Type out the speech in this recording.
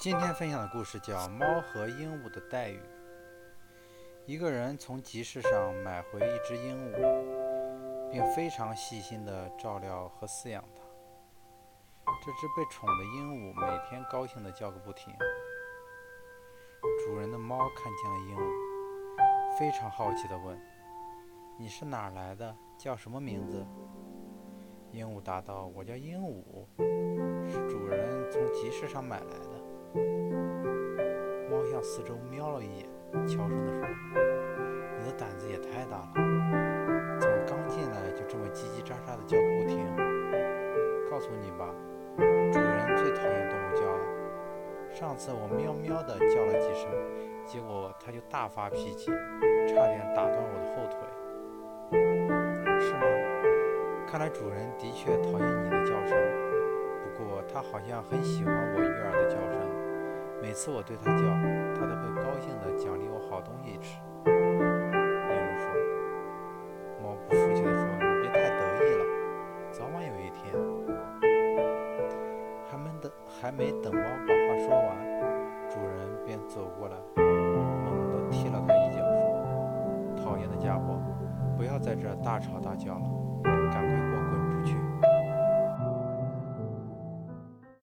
今天分享的故事叫《猫和鹦鹉的待遇》。一个人从集市上买回一只鹦鹉，并非常细心地照料和饲养它。这只被宠的鹦鹉每天高兴地叫个不停。主人的猫看见了鹦鹉，非常好奇地问：“你是哪儿来的？叫什么名字？”鹦鹉答道：“我叫鹦鹉，是主人从集市上买来的。”猫向四周瞄了一眼，悄声地说：“你的胆子也太大了，怎么刚进来就这么叽叽喳喳的叫个不停？告诉你吧，主人最讨厌动物叫了。上次我喵喵的叫了几声，结果它就大发脾气，差点打断我的后腿。是吗？看来主人的确讨厌你的叫声，不过他好像很喜欢我悦耳的叫声。”每次我对它叫，它都会高兴地奖励我好东西吃。鹦鹉说。猫不服气地说：“你别太得意了，早晚有一天。”还没等还没等猫把话说完，主人便走过来，猛地踢了它一脚，说：“讨厌的家伙，不要在这大吵大叫了，赶快。”